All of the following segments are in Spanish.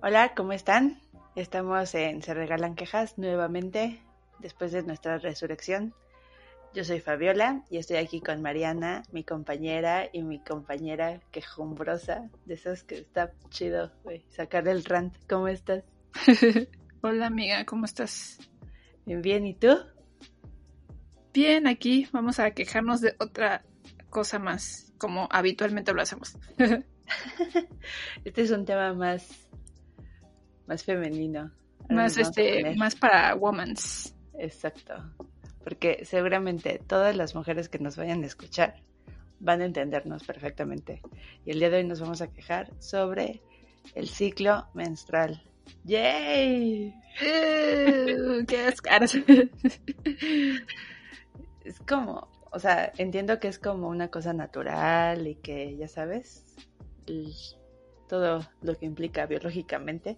Hola, ¿cómo están? Estamos en Se Regalan Quejas nuevamente después de nuestra resurrección. Yo soy Fabiola y estoy aquí con Mariana, mi compañera y mi compañera quejumbrosa, de esas que está chido, güey, sacar el rant. ¿Cómo estás? Hola amiga, ¿cómo estás? Bien, bien, ¿y tú? Bien, aquí vamos a quejarnos de otra cosa más, como habitualmente lo hacemos. Este es un tema más, más femenino. Más este, más para womans. Exacto. Porque seguramente todas las mujeres que nos vayan a escuchar van a entendernos perfectamente. Y el día de hoy nos vamos a quejar sobre el ciclo menstrual. ¡Yay! Qué asco. Es como, o sea, entiendo que es como una cosa natural y que, ya sabes, todo lo que implica biológicamente.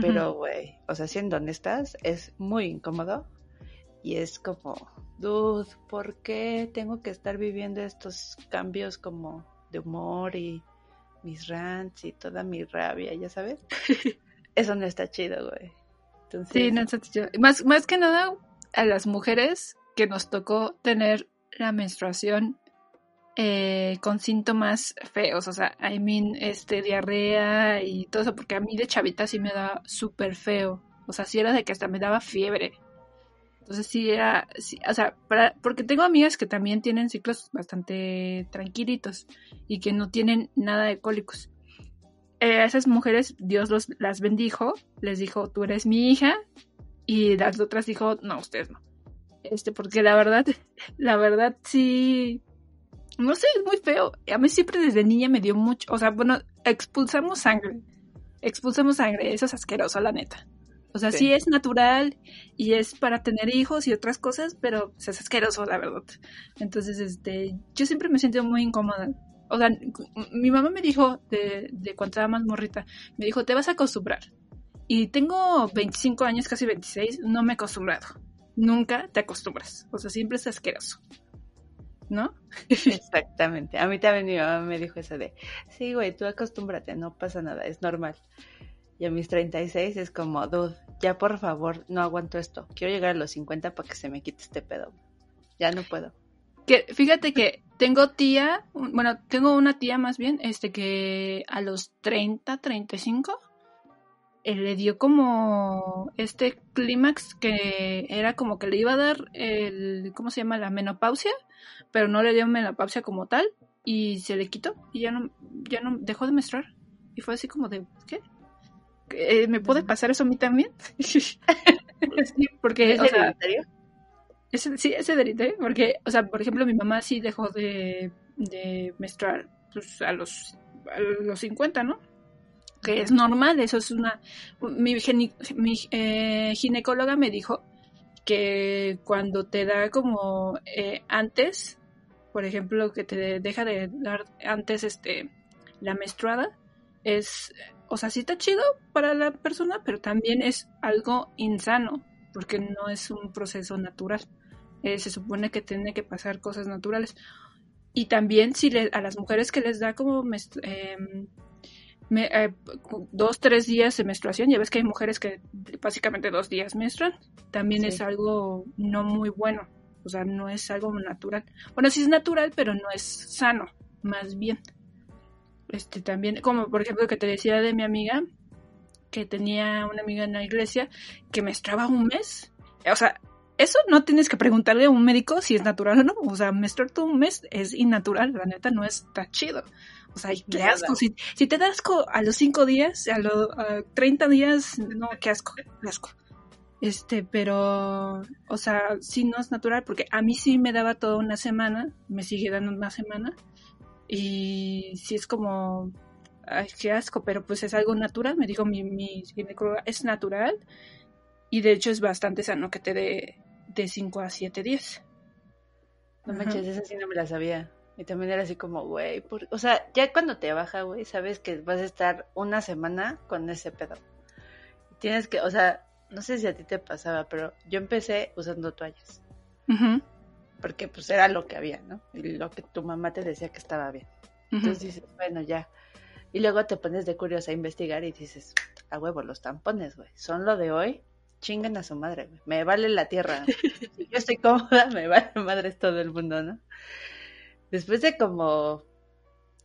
Pero, güey, o sea, siendo honestas, es muy incómodo y es como, dude, ¿por qué tengo que estar viviendo estos cambios como de humor y mis rants y toda mi rabia, ya sabes? Eso no está chido, güey. Entonces, Sí, no está chido. Más, más que nada a las mujeres que nos tocó tener la menstruación eh, con síntomas feos, o sea, I mean, este, diarrea y todo eso, porque a mí de chavita sí me daba súper feo, o sea, sí era de que hasta me daba fiebre. Entonces sí era, o sea, porque tengo amigas que también tienen ciclos bastante tranquilitos y que no tienen nada de cólicos. Eh, a esas mujeres Dios los, las bendijo, les dijo, tú eres mi hija, y las otras dijo, no, ustedes no. Este, porque la verdad, la verdad sí, no sé, es muy feo. A mí siempre desde niña me dio mucho, o sea, bueno, expulsamos sangre, expulsamos sangre, eso es asqueroso, la neta. O sea, sí. Sí. es natural y es para tener hijos y otras cosas, pero es asqueroso, la verdad. Entonces, este, yo siempre me he sentido muy incómoda. O sea, mi mamá me dijo, de, de cuando estaba más morrita, me dijo, te vas a acostumbrar. Y tengo 25 años, casi 26, no me he acostumbrado. Nunca te acostumbras. O sea, siempre es asqueroso. ¿No? Exactamente. A mí también mi mamá me dijo eso de, sí, güey, tú acostúmbrate, no pasa nada, es normal. Y a mis 36 es como, dude, ya por favor, no aguanto esto. Quiero llegar a los 50 para que se me quite este pedo. Ya no puedo. Que fíjate que tengo tía, bueno, tengo una tía más bien, este que a los 30, 35 eh, le dio como este clímax que era como que le iba a dar el, ¿cómo se llama? La menopausia, pero no le dio menopausia como tal y se le quitó y ya no, ya no dejó de menstruar. Y fue así como de, ¿qué? Eh, ¿Me puede pasar eso a mí también? sí, porque, ¿Es o sea, es, sí, es hereditario, porque, o sea, por ejemplo, mi mamá sí dejó de, de menstruar pues, a, los, a los 50, ¿no? Que es normal, eso es una... Mi, geni- mi eh, ginecóloga me dijo que cuando te da como eh, antes, por ejemplo, que te deja de dar antes este la menstruada, es, o sea, sí está chido para la persona, pero también es algo insano, porque no es un proceso natural. Eh, se supone que tiene que pasar cosas naturales. Y también si le- a las mujeres que les da como em, me- eh, dos, tres días de menstruación, ya ves que hay mujeres que básicamente dos días menstruan, también Sí. es algo no muy bueno, o sea, no es algo natural. Bueno, sí es natural, pero no es sano, más bien. Este también, como por ejemplo que te decía de mi amiga, que tenía una amiga en la iglesia que menstruaba un mes. O sea, eso no tienes que preguntarle a un médico si es natural o no. O sea, menstruar todo un mes es innatural, la neta no está chido. O sea, qué asco. Si, si te da asco a los 5 días, a los 30 días, no, qué asco, qué asco. Este, pero, o sea, sí no es natural, porque a mí sí me daba toda una semana, me sigue dando una semana, y sí es como, ay, qué asco, pero pues es algo natural, me dijo mi, mi ginecóloga, es natural, y de hecho es bastante sano que te dé de 5 a 7 días. No manches, esa sí no me la sabía. Y también era así como, güey, por- o sea, ya cuando te baja, güey, sabes que vas a estar una semana con ese pedo. Tienes que, o sea, no sé si a ti te pasaba, pero yo empecé usando toallas, Ujú, porque pues era lo que había, ¿no? Y lo que tu mamá te decía que estaba bien. ujú. Entonces dices, bueno, ya. Y luego te pones de curiosa a investigar y dices, a huevo, los tampones, güey, son lo de hoy, chingan a su madre, güey. Me vale la tierra. Si yo estoy cómoda, me vale madre todo el mundo, ¿no? Después de como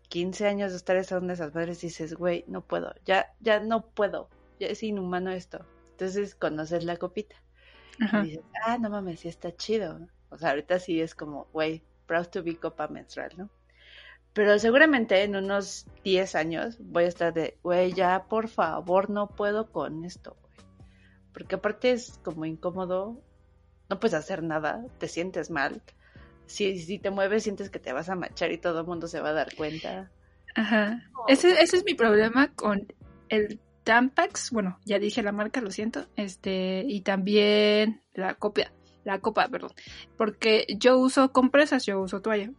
15 años de estar usando esas madres, dices, güey, no puedo, ya, ya no puedo, ya es inhumano esto. Entonces conoces la copita Ajá. y dices, ah, no mames, sí está chido. O sea, ahorita sí es como, güey, proud to be copa menstrual, ¿no? Pero seguramente en unos 10 años voy a estar de, güey, ya por favor no puedo con esto, güey. Porque aparte es como incómodo, no puedes hacer nada, te sientes mal. Si, si te mueves sientes que te vas a manchar y todo el mundo se va a dar cuenta. Ajá. Ese, ese es mi problema con el Tampax. Bueno, ya dije la marca, lo siento. Este, y también la copia, la copa, perdón. Porque yo uso compresas, yo uso toalla.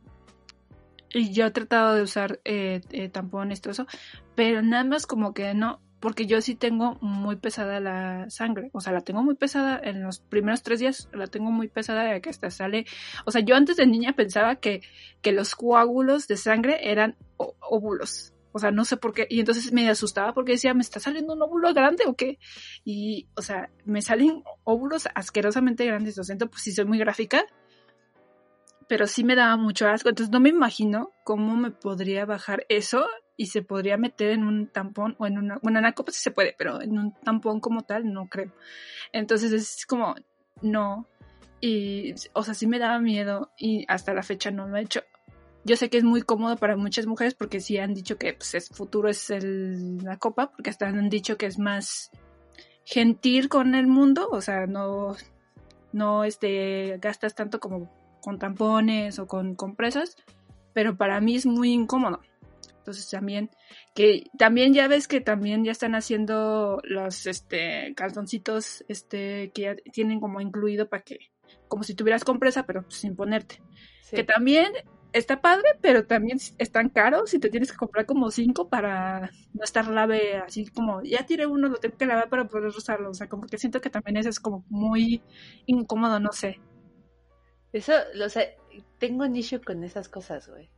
Y yo he tratado de usar eh, eh, tampones, todo eso. Pero nada más como que no. Porque yo sí tengo muy pesada la sangre. O sea, la tengo muy pesada en los primeros tres días. La tengo muy pesada de que hasta sale. O sea, yo antes de niña pensaba que, que los coágulos de sangre eran óvulos. O sea, no sé por qué. Y entonces me asustaba porque decía, ¿me está saliendo un óvulo grande o qué? Y, o sea, me salen óvulos asquerosamente grandes. Lo siento, pues sí soy muy gráfica. Pero sí me daba mucho asco. Entonces no me imagino cómo me podría bajar eso y se podría meter en un tampón o en una. Bueno, en la copa sí se puede, pero en un tampón como tal no creo. Entonces es como, no. Y, o sea, sí me daba miedo y hasta la fecha no lo he hecho. Yo sé que es muy cómodo para muchas mujeres porque sí han dicho que pues, es futuro es el, la copa, porque hasta han dicho que es más gentil con el mundo, o sea, no, no este, gastas tanto como con tampones o con compresas, pero para mí es muy incómodo. Entonces también, que también ya ves que también ya están haciendo los este calzoncitos este que ya tienen como incluido para que, como si tuvieras compresa, pero sin ponerte. Sí. Que también está padre, pero también están caros y te tienes que comprar como cinco para no estar lave así como, ya tiré uno, lo tengo que lavar para poder usarlo. O sea, como que siento que también eso es como muy incómodo, no sé. Eso, o sea, tengo un issue con esas cosas, güey.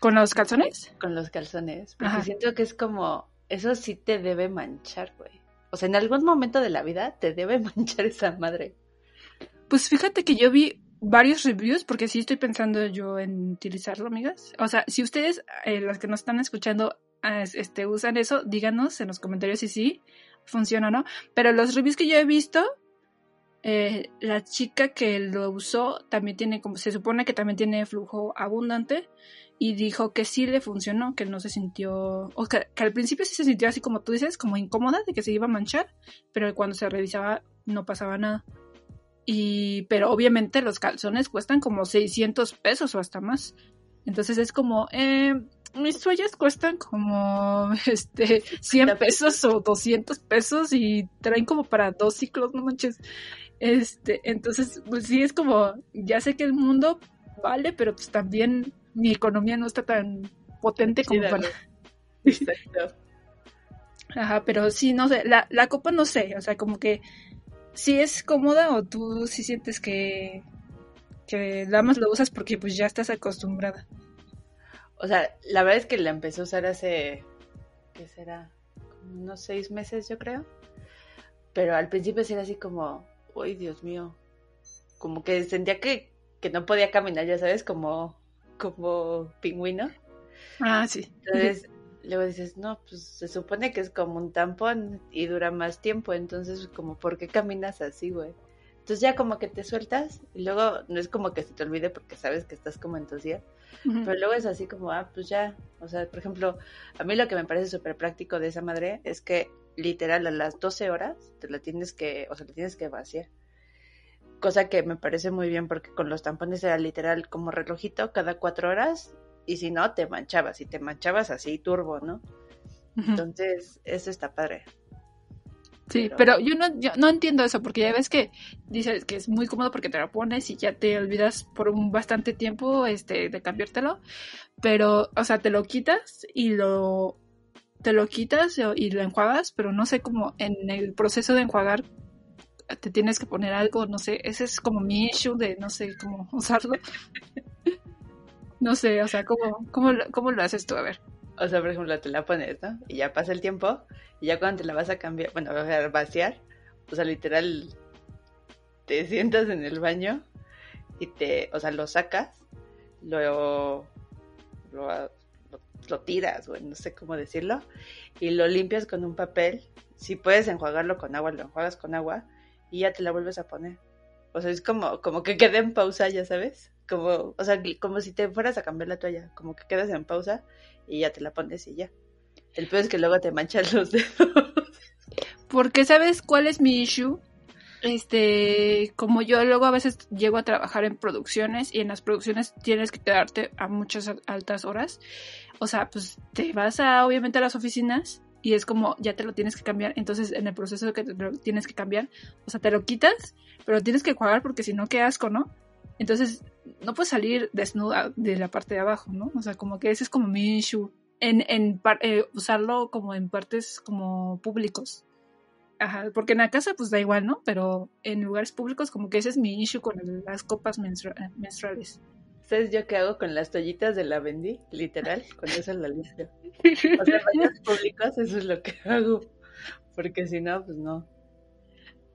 ¿Con los calzones? Con los calzones. Porque Ajá. siento que es como, eso sí te debe manchar, güey. O sea, en algún momento de la vida te debe manchar esa madre. Pues fíjate que yo vi varios reviews porque sí estoy pensando yo en utilizarlo, amigas. O sea, si ustedes, eh, las que nos están escuchando, ah, es- este, usan eso, díganos en los comentarios si sí funciona o no. Pero los reviews que yo he visto, eh, la chica que lo usó también tiene como, se supone que también tiene flujo abundante y dijo que sí le funcionó, que no se sintió, o que, que al principio sí se sintió así como tú dices, como incómoda de que se iba a manchar, pero cuando se revisaba no pasaba nada. Y, pero obviamente los calzones cuestan como 600 pesos o hasta más. Entonces es como, eh, mis toallas cuestan como, este, 100 pesos o 200 pesos y traen como para dos ciclos, no manches. Este, entonces, pues sí es como, ya sé que el mundo vale, pero pues también mi economía no está tan potente como Chida, para... Exacto. Ajá, pero sí, no sé, la, la copa no sé, o sea, como que si es cómoda o tú sí sientes que, que nada más lo usas porque pues ya estás acostumbrada. O sea, la verdad es que la empecé a usar hace, ¿qué será? Como unos seis meses, yo creo. Pero al principio sí era así como, uy, Dios mío. Como que sentía que, que no podía caminar, ya sabes, como, como pingüino. Ah, sí. Entonces, luego dices, no, pues se supone que es como un tampón y dura más tiempo, entonces como, ¿por qué caminas así, güey? Entonces ya como que te sueltas y luego no es como que se te olvide porque sabes que estás como en tus pero luego es así como, ah, pues ya, o sea, por ejemplo, a mí lo que me parece súper práctico de esa madre es que literal a las 12 horas te la tienes que, o sea, te tienes que vaciar. Cosa que me parece muy bien porque con los tampones era literal como relojito cada cuatro horas y si no te manchabas y te manchabas así turbo, ¿no? Entonces eso está padre. Sí, pero- pero yo no, yo no entiendo eso, porque ya ves que dices que es muy cómodo porque te lo pones y ya te olvidas por un bastante tiempo este, de cambiártelo, pero, o sea, te lo quitas y lo, te lo quitas y lo enjuagas, pero no sé cómo en el proceso de enjuagar te tienes que poner algo, no sé, ese es como mi issue de no sé cómo usarlo. No sé, o sea, ¿cómo, cómo, cómo lo haces tú? A ver. O sea, por ejemplo, te la pones, ¿no? Y ya pasa el tiempo y ya cuando te la vas a cambiar, bueno, o sea, vaciar, o sea, literal, te sientas en el baño y te, o sea, lo sacas, lo, lo, lo, lo tiras, güey, no sé cómo decirlo, y lo limpias con un papel. Si puedes enjuagarlo con agua, lo enjuagas con agua y ya te la vuelves a poner. O sea, es como, como que queda en pausa, ya sabes. Como, o sea, como si te fueras a cambiar la toalla, como que quedas en pausa y ya te la pones y ya. El peor es que luego te manchan los dedos. Porque sabes cuál es mi issue. Este, como yo luego a veces llego a trabajar en producciones y en las producciones tienes que quedarte a muchas al- altas horas. O sea, pues te vas a obviamente a las oficinas y es como ya te lo tienes que cambiar. Entonces, en el proceso que te lo tienes que cambiar, o sea, te lo quitas, pero tienes que jugar porque si no, qué asco, ¿no? Entonces, no puedes salir desnuda de la parte de abajo, ¿no? O sea, como que ese es como mi issue. En, en eh, usarlo como en partes como públicos. Ajá, porque en la casa pues da igual, ¿no? Pero en lugares públicos como que ese es mi issue con las copas eh, menstruales. ¿Sabes yo qué hago con las toallitas de la vendí? Literal, con eso la limpio. O sea, baños públicos eso es lo que hago. Porque si no, pues no.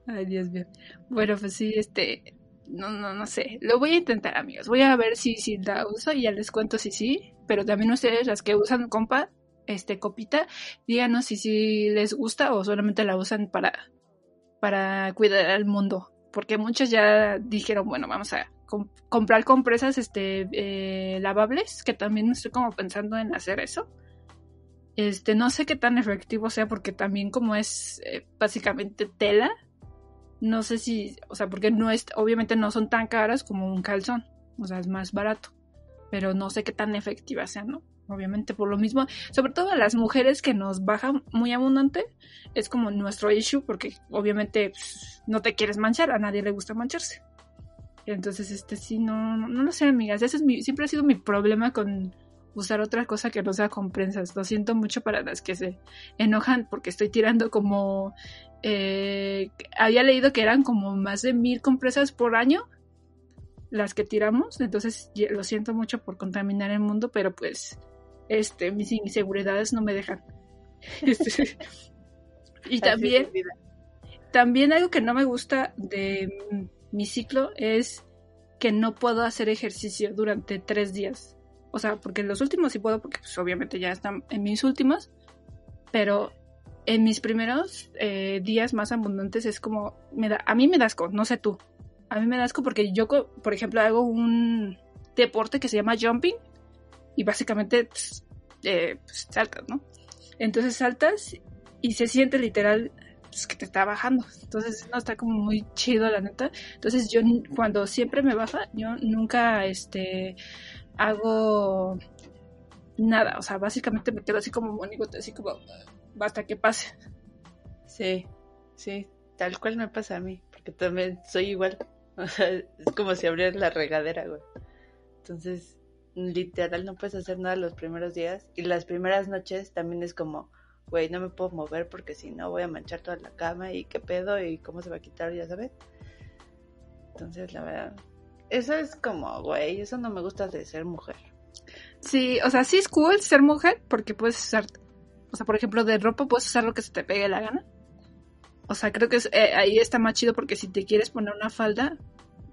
Ay, Dios mío. Bueno, pues sí, este, no, no, no sé. Lo voy a intentar, amigos. Voy a ver si, si la uso y ya les cuento si sí. Pero también ustedes, las que usan compa, este, copita, díganos si sí les gusta o solamente la usan para, para cuidar al mundo. Porque muchos ya dijeron, bueno, vamos a com- comprar compresas, este, eh, lavables, que también estoy como pensando en hacer eso. Este, no sé qué tan efectivo sea porque también como es eh, básicamente tela, no sé si, o sea, porque no es, obviamente no son tan caras como un calzón, o sea, es más barato, pero no sé qué tan efectiva sea, ¿no? Obviamente por lo mismo, sobre todo a las mujeres que nos bajan muy abundante, es como nuestro issue, porque obviamente pues, no te quieres manchar, a nadie le gusta mancharse. Entonces, este sí, no, no, lo sé, amigas, ese es mi, siempre ha sido mi problema con usar otra cosa que no sea con prensas. Lo siento mucho para las que se enojan porque estoy tirando como eh, había leído que eran como más de mil compresas por año las que tiramos, entonces lo siento mucho por contaminar el mundo, pero pues este mis inseguridades no me dejan. Este, y también también algo que no me gusta de mi ciclo es que no puedo hacer ejercicio durante tres días. O sea, porque en los últimos sí puedo, porque pues, obviamente ya están en mis últimos, pero en mis primeros eh, días más abundantes es como, me da, a mí me da asco, no sé tú, a mí me da asco porque yo, por ejemplo, hago un deporte que se llama jumping y básicamente pues, eh, pues, saltas, ¿no? Entonces saltas y se siente literal pues, que te está bajando. Entonces no está como muy chido la neta. Entonces yo cuando siempre me baja, yo nunca este hago nada. O sea, básicamente me quedo así como monigote, así como hasta que pase. Sí, sí, tal cual me pasa a mí, porque también soy igual. O sea, es como si abrieras la regadera, güey. Entonces, literal, no puedes hacer nada los primeros días. Y las primeras noches también es como, güey, no me puedo mover porque si no voy a manchar toda la cama y qué pedo y cómo se va a quitar, ya sabes. Entonces, la verdad, eso es como, güey, eso no me gusta de ser mujer. Sí, o sea, sí es cool ser mujer porque puedes usar, o sea, por ejemplo, de ropa puedes usar lo que se te pegue la gana. O sea, creo que es- eh, ahí está más chido porque si te quieres poner una falda,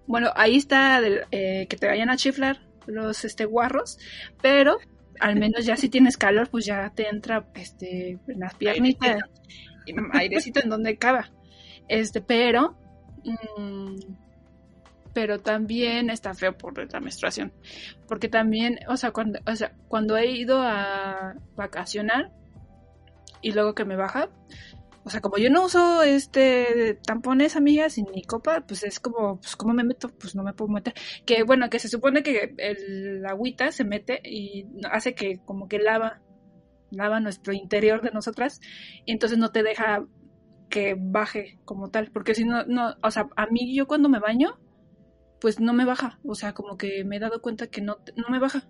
bueno, ahí está eh, que te vayan a chiflar los este guarros, pero al menos ya si tienes calor, pues ya te entra este en las piernitas. Y airecito en donde cava. Este, pero mm, pero también está feo por la menstruación, porque también, o sea, cuando o sea, cuando he ido a vacacionar y luego que me baja, o sea, como yo no uso este tampones, amigas, y ni copa, pues es como, pues ¿cómo me meto? Pues no me puedo meter. Que bueno, que se supone que el agüita se mete y hace que como que lava, lava nuestro interior de nosotras, y entonces no te deja que baje como tal, porque si no, no, o sea, a mí yo cuando me baño, pues no me baja, o sea, como que me he dado cuenta que no, no me baja.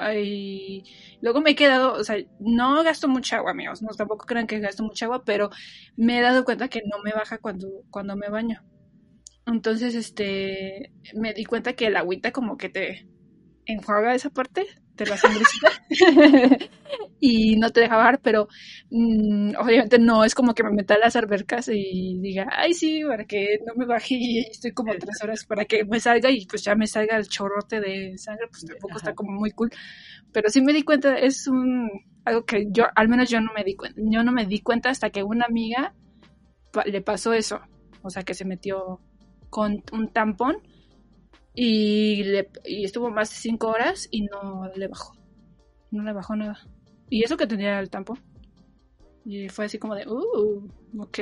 Ay, luego me he quedado, o sea, no gasto mucha agua, amigos, no tampoco crean que gasto mucha agua, pero me he dado cuenta que no me baja cuando, cuando me baño. Entonces, este, me di cuenta que el agüita como que te enjuaga esa parte de la sangrecita y no te deja bajar, pero mm, obviamente no es como que me meta a las albercas y diga, ay sí, para que no me baje y estoy como tres horas para que me salga y pues ya me salga el chorrote de sangre, pues tampoco está como muy cool. Pero sí me di cuenta, es un algo que yo, al menos yo no me di cuenta, yo no me di cuenta hasta que una amiga le pasó eso, o sea que se metió con un tampón y, le, y estuvo más de cinco horas y no le bajó. No le bajó nada. Y eso que tenía el tampón. Y fue así como de, uh, ok.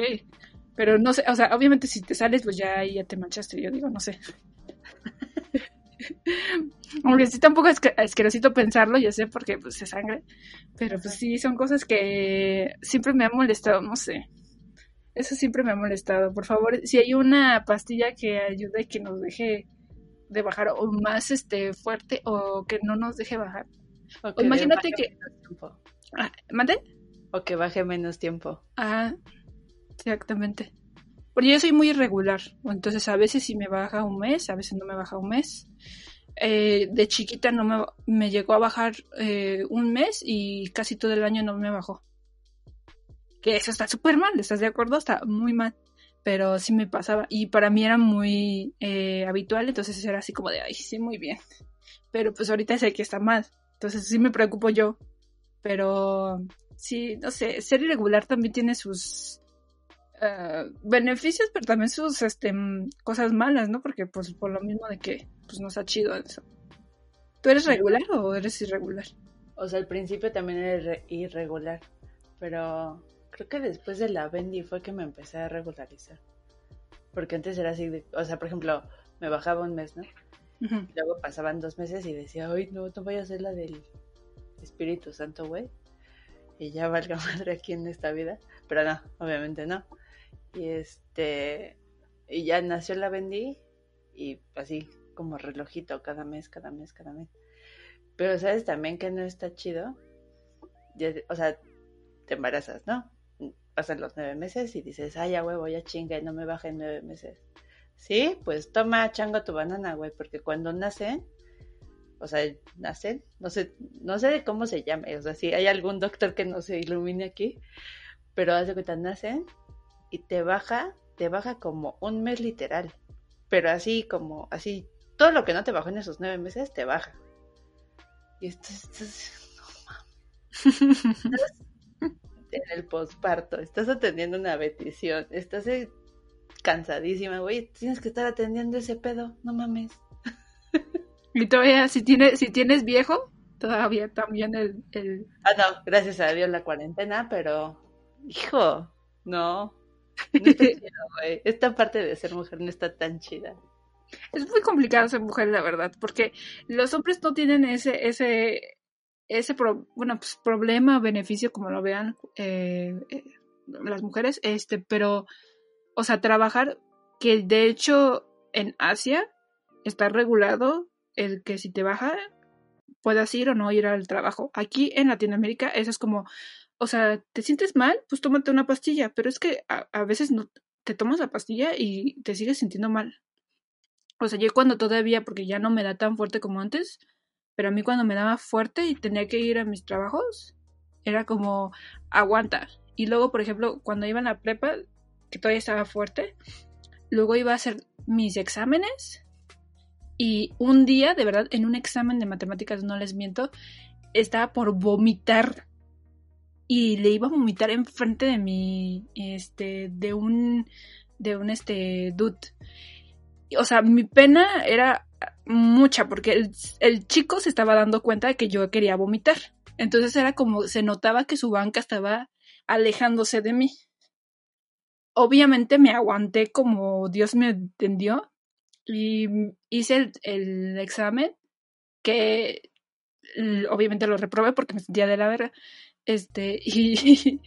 Pero no sé, o sea, obviamente si te sales, pues ya ya te manchaste. Yo digo, no sé. Aunque sí tampoco es asquerosito pensarlo, ya sé, porque pues se sangre. Pero pues sí, son cosas que siempre me han molestado, no sé. Eso siempre me ha molestado. Por favor, si hay una pastilla que ayude y que nos deje de bajar o más este fuerte o que no nos deje bajar. O, imagínate que ah, ¿Mande? O que baje menos tiempo. Ah, exactamente. Porque yo soy muy irregular, entonces a veces sí me baja un mes, a veces no me baja un mes. Eh, de chiquita no me, me llegó a bajar eh, un mes y casi todo el año no me bajó. Que eso está súper mal, ¿estás de acuerdo? Está muy mal pero sí me pasaba y para mí era muy eh, habitual, entonces era así como de, ay, sí, muy bien, pero pues ahorita sé que está mal, entonces sí me preocupo yo, pero sí, no sé, ser irregular también tiene sus eh, beneficios, pero también sus este, cosas malas, ¿no? Porque pues por lo mismo de que pues no está chido eso. ¿Tú eres regular o eres irregular? O sea, al principio también era irregular, pero Creo que después de la Bendy fue que me empecé a regularizar. Porque antes era así, de, o sea, por ejemplo, me bajaba un mes, ¿no? Luego pasaban dos meses y decía, ay, no, voy a hacer la del Espíritu Santo, güey. Y ya valga madre aquí en esta vida. Pero no, obviamente no. Y este, y ya nació la Bendy y así como relojito cada mes, cada mes, cada mes. Pero sabes también que no está chido. o sea, te embarazas, ¿no? pasan los nueve meses y dices, ay, ya huevo, ya chinga no me baja en nueve meses. Sí, pues toma chango tu banana, güey, porque cuando nacen, o sea, nacen, no sé, no sé cómo se llame, o sea, si hay algún doctor que no se ilumine aquí, pero haz de cuenta, nacen y te baja, te baja como un mes literal, pero así como, así, todo lo que no te bajó en esos nueve meses, te baja. Y esto, es... no mames. en el posparto, estás atendiendo una petición, estás cansadísima, güey, tienes que estar atendiendo ese pedo, no mames. Y todavía, si tienes, si tienes viejo, todavía también el, el... Ah, no, gracias a Dios la cuarentena, pero, hijo, no, no está güey. Esta parte de ser mujer no está tan chida. Es muy complicado ser mujer, la verdad, porque los hombres no tienen ese, ese, ese bueno, pues, problema, beneficio, como lo vean eh, eh, las mujeres, este, pero, o sea, trabajar, que de hecho en Asia está regulado el que si te baja puedas ir o no ir al trabajo. Aquí en Latinoamérica eso es como, o sea, te sientes mal, pues tómate una pastilla, pero es que a, veces no te tomas la pastilla y te sigues sintiendo mal. O sea, yo cuando todavía, porque ya no me da tan fuerte como antes, pero a mí cuando me daba fuerte y tenía que ir a mis trabajos, era como aguanta. Y luego, por ejemplo, cuando iba a la prepa, que todavía estaba fuerte, luego iba a hacer mis exámenes y un día, de verdad, en un examen de matemáticas, no les miento, estaba por vomitar y le iba a vomitar enfrente de mi, este, de un, de un, este, dude. O sea, mi pena era mucha, porque el, chico se estaba dando cuenta de que yo quería vomitar. Entonces era como, se notaba que su banca estaba alejándose de mí. Obviamente me aguanté como Dios me entendió y hice el, examen que obviamente lo reprobé porque me sentía de la verga. Este, y,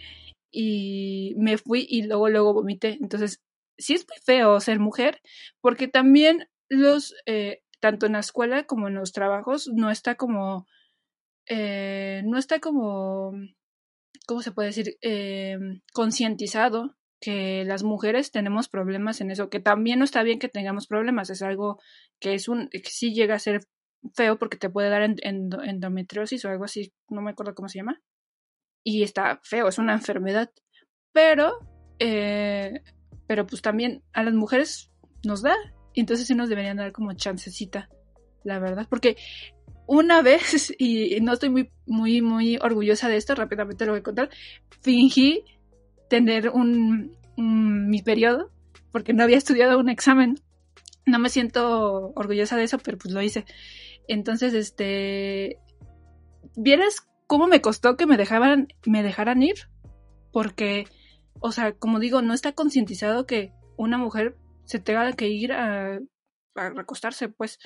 y me fui y luego, luego vomité. Entonces, sí es muy feo ser mujer, porque también los, eh, tanto en la escuela como en los trabajos, no está como, eh, no está como, ¿cómo se puede decir? Eh, concientizado que las mujeres tenemos problemas en eso, que también no está bien que tengamos problemas, es algo que es un, que sí llega a ser feo porque te puede dar end- endo- endometriosis o algo así, no me acuerdo cómo se llama. Y está feo, es una enfermedad. Pero, eh, pero pues también a las mujeres nos da. y Entonces sí nos deberían dar como chancecita, la verdad. Porque una vez, y no estoy muy, muy, muy orgullosa de esto, rápidamente lo voy a contar, fingí tener un, un- mi periodo porque no había estudiado un examen. No me siento orgullosa de eso, pero pues lo hice. Entonces, este, ¿vieras cómo me costó que me dejaran, me dejaran ir? Porque, o sea, como digo, no está concientizado que una mujer se tenga que ir a, a recostarse, pues,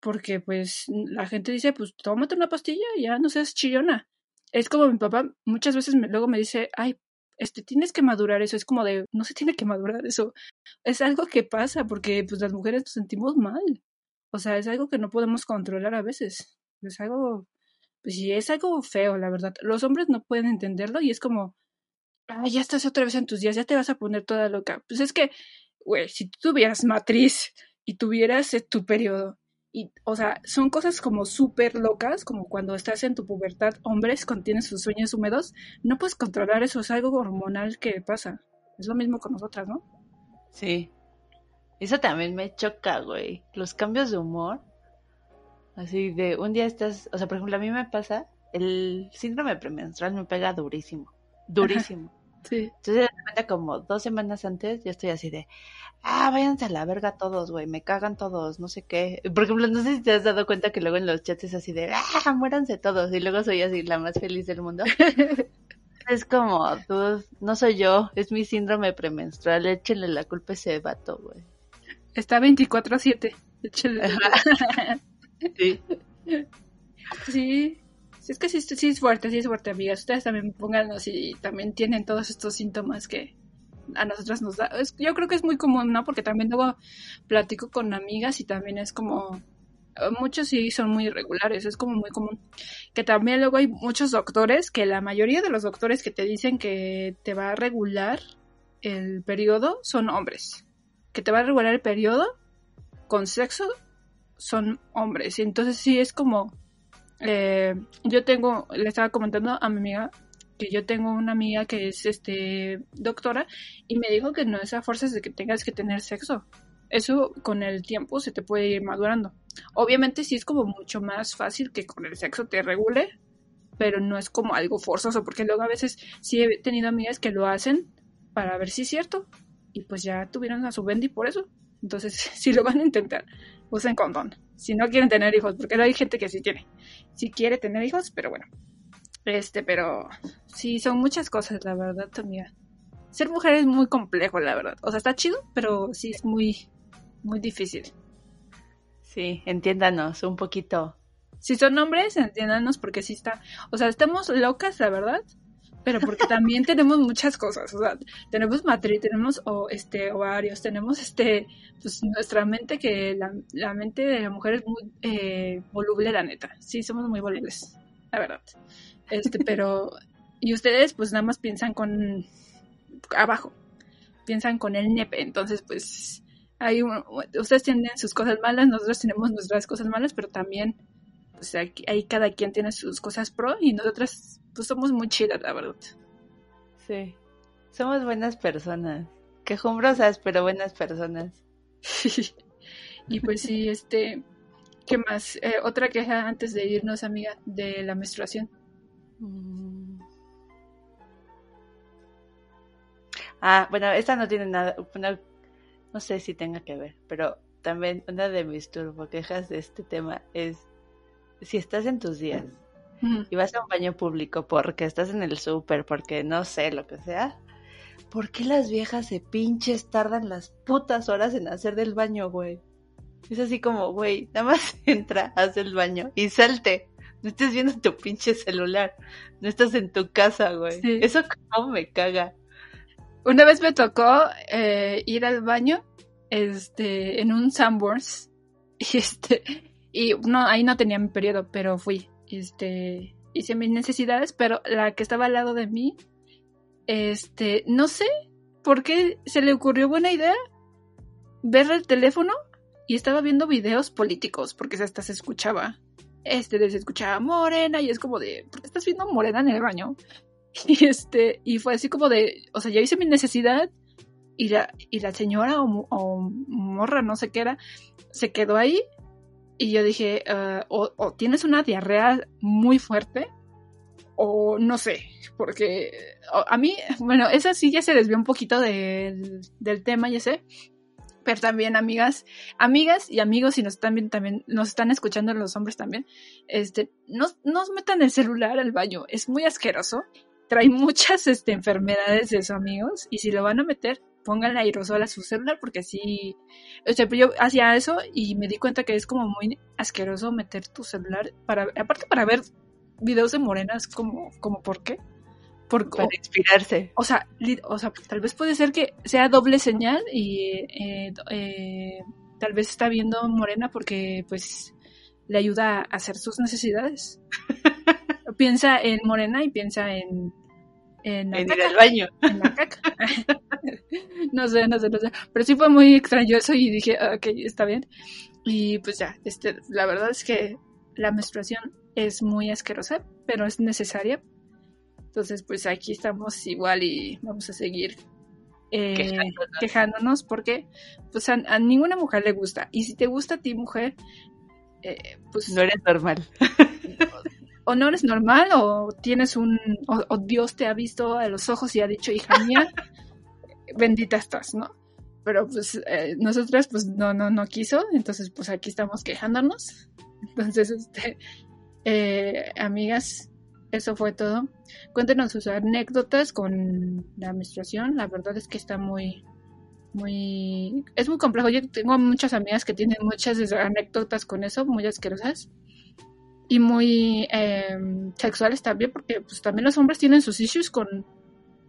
porque pues la gente dice, pues tómate una pastilla ya no seas chillona. Es como mi papá muchas veces me- luego me dice, ay, este, tienes que madurar eso. Es como de, no se tiene que madurar eso. Es algo que pasa porque pues las mujeres nos sentimos mal. O sea, es algo que no podemos controlar a veces. Es algo, pues sí, es algo feo, la verdad. Los hombres no pueden entenderlo y es como, ah, ya estás otra vez en tus días, ya te vas a poner toda loca. Pues es que, güey, si tú tuvieras matriz y tuvieras eh, tu periodo, y, o sea, son cosas como súper locas, como cuando estás en tu pubertad, hombres, cuando tienes sus sueños húmedos, no puedes controlar eso, es algo hormonal que pasa. Es lo mismo con nosotras, ¿no? Sí. Eso también me choca, güey. Los cambios de humor. Así de un día estás, o sea, por ejemplo, a mí me pasa, el síndrome premenstrual me pega durísimo, durísimo. Sí. Entonces, de repente, como dos semanas antes, yo estoy así de, ah, váyanse a la verga todos, güey, me cagan todos, no sé qué. Por ejemplo, no sé si te has dado cuenta que luego en los chats es así de, ah, muéranse todos, y luego soy así la más feliz del mundo. Es como, tú, no soy yo, es mi síndrome premenstrual, échenle la culpa a ese vato, güey. Está 24-7. Échale. Sí. Sí. Sí, es que sí, sí es fuerte, sí es fuerte, amigas. Ustedes también pónganos si también tienen todos estos síntomas que a nosotras nos da. Yo creo que es muy común, ¿no? Porque también luego platico con amigas y también es como. Muchos sí son muy irregulares, es como muy común. Que también luego hay muchos doctores, que la mayoría de los doctores que te dicen que te va a regular el periodo son hombres. Que te va a regular el periodo con sexo son hombres. Entonces sí es como. eh, yo tengo, le estaba comentando a mi amiga que yo tengo una amiga que es este doctora y me dijo que no es a fuerzas de que tengas que tener sexo. Eso con el tiempo se te puede ir madurando. Obviamente sí es como mucho más fácil que con el sexo te regule, pero no es como algo forzoso, porque luego a veces sí he tenido amigas que lo hacen para ver si es cierto y pues ya tuvieron a su Bendy por eso. Entonces, si lo van a intentar, usen condón. Si no quieren tener hijos, porque hay gente que sí tiene. Si quiere tener hijos, pero bueno. Este, pero sí, son muchas cosas, la verdad, amiga. Ser mujer es muy complejo, la verdad. O sea, está chido, pero sí es muy, muy difícil. Sí, entiéndanos un poquito. Si son hombres, entiéndanos porque sí está. O sea, estamos locas, la verdad. Pero porque también tenemos muchas cosas. O sea, tenemos matriz, tenemos o, este, ovarios, tenemos este, pues nuestra mente, que la, la mente de la mujer es muy eh, voluble, la neta. Sí, somos muy volubles, la verdad. Este, pero. Y ustedes, pues nada más piensan con. abajo. Piensan con el nepe. Entonces, pues. Hay un- ustedes tienen sus cosas malas, nosotros tenemos nuestras cosas malas, pero también aquí- ahí cada quien tiene sus cosas pro y nosotras pues somos muy chidas, la verdad. Sí. Somos buenas personas. Quejumbrosas, pero buenas personas. y pues sí, este, ¿qué más? Eh, otra queja antes de irnos, amiga, de la menstruación. Mm. Ah, bueno, esta no tiene nada, no, no sé si tenga que ver, pero también una de mis turbo quejas de este tema es si estás en tus días y vas a un baño público porque estás en el súper, porque no sé, lo que sea, ¿por qué las viejas se pinches tardan las putas horas en hacer del baño, güey? Es así como, güey, nada más entra, haz el baño y salte. No estés viendo tu pinche celular. No estás en tu casa, güey. Sí. Eso como me caga. Una vez me tocó eh, ir al baño este, en un Sanborns. Y este, y no, ahí no tenía mi periodo, pero fui. Este, hice mis necesidades, pero la que estaba al lado de mí, este, no sé por qué se le ocurrió buena idea ver el teléfono y estaba viendo videos políticos, porque hasta se escuchaba. Este, se escuchaba Morena y es como de, ¿por qué estás viendo Morena en el baño? Y este, y fue así como de, o sea, ya hice mi necesidad y la, y la señora o, o morra, no sé qué era, se quedó ahí y yo dije, "Ah, o, o tienes una diarrea muy fuerte o no sé, porque a mí, bueno, esa sí ya se desvió un poquito del, del tema, ya sé. Pero también, amigas, amigas y amigos, si nos están también, nos están escuchando los hombres también, este, no, no metan el celular al baño, es muy asqueroso trae muchas este, enfermedades de eso, amigos. Y si lo van a meter, pónganle aerosol a su celular, porque así. O sea, yo hacía eso y me di cuenta que es como muy asqueroso meter tu celular. para Aparte, para ver videos de morenas, como, como ¿por qué? Por, Para inspirarse. o sea, li- o sea, tal vez puede ser que sea doble señal y eh, eh, tal vez está viendo Morena porque pues le ayuda a hacer sus necesidades. piensa en Morena y piensa en en la, En ir caca, al baño. en la caca. no sé, no sé, no sé. Pero sí fue muy extraño eso y dije, "Ah, ok, está bien. Y pues ya, este, la verdad es que la menstruación es muy asquerosa, pero es necesaria. Entonces, pues aquí estamos igual y vamos a seguir eh, Quejándonos. quejándonos porque pues a, a ninguna mujer le gusta. Y si te gusta a ti, mujer, eh, pues No eres normal. o no eres normal o tienes un o, o Dios te ha visto a los ojos y ha dicho hija mía bendita estás no pero pues eh, nosotras pues no no no quiso entonces pues aquí estamos quejándonos entonces este eh, amigas eso fue todo cuéntenos sus anécdotas con la menstruación la verdad es que está muy muy es muy complejo yo tengo muchas amigas que tienen muchas anécdotas con eso muy asquerosas y muy eh, sexuales también, porque pues también los hombres tienen sus issues con,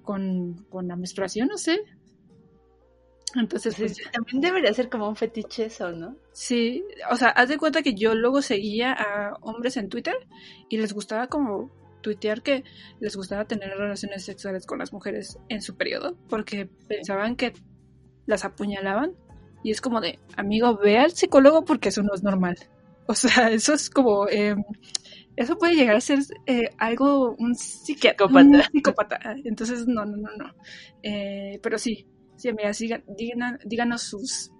con, con la menstruación, no sé. Entonces, pues, Sí, también debería ser como un fetiche eso, ¿no? sí, o sea, haz de cuenta que yo luego seguía a hombres en Twitter y les gustaba como tuitear que les gustaba tener relaciones sexuales con las mujeres en su periodo, porque pensaban que las apuñalaban y es como de, amigo, ve al psicólogo porque eso no es normal. O sea, eso es como, eh, eso puede llegar a ser eh, algo, un psiquiatra, Psicópata. un psicópata. Entonces, no, no, no, no. Eh, pero sí, sí, digan- díganos sus,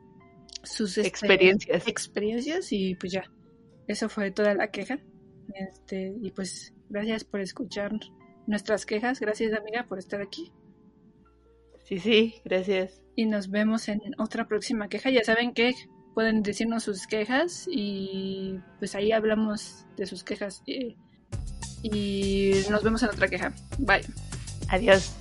sus este, Experiencias. experiencias y pues ya, eso fue toda la queja. Este, y pues gracias por escuchar nuestras quejas, gracias amiga por estar aquí Sí, sí, gracias. y nos vemos en otra próxima queja. Ya saben que pueden decirnos sus quejas y pues ahí hablamos de sus quejas eh, y nos vemos en otra queja. Bye. Adiós.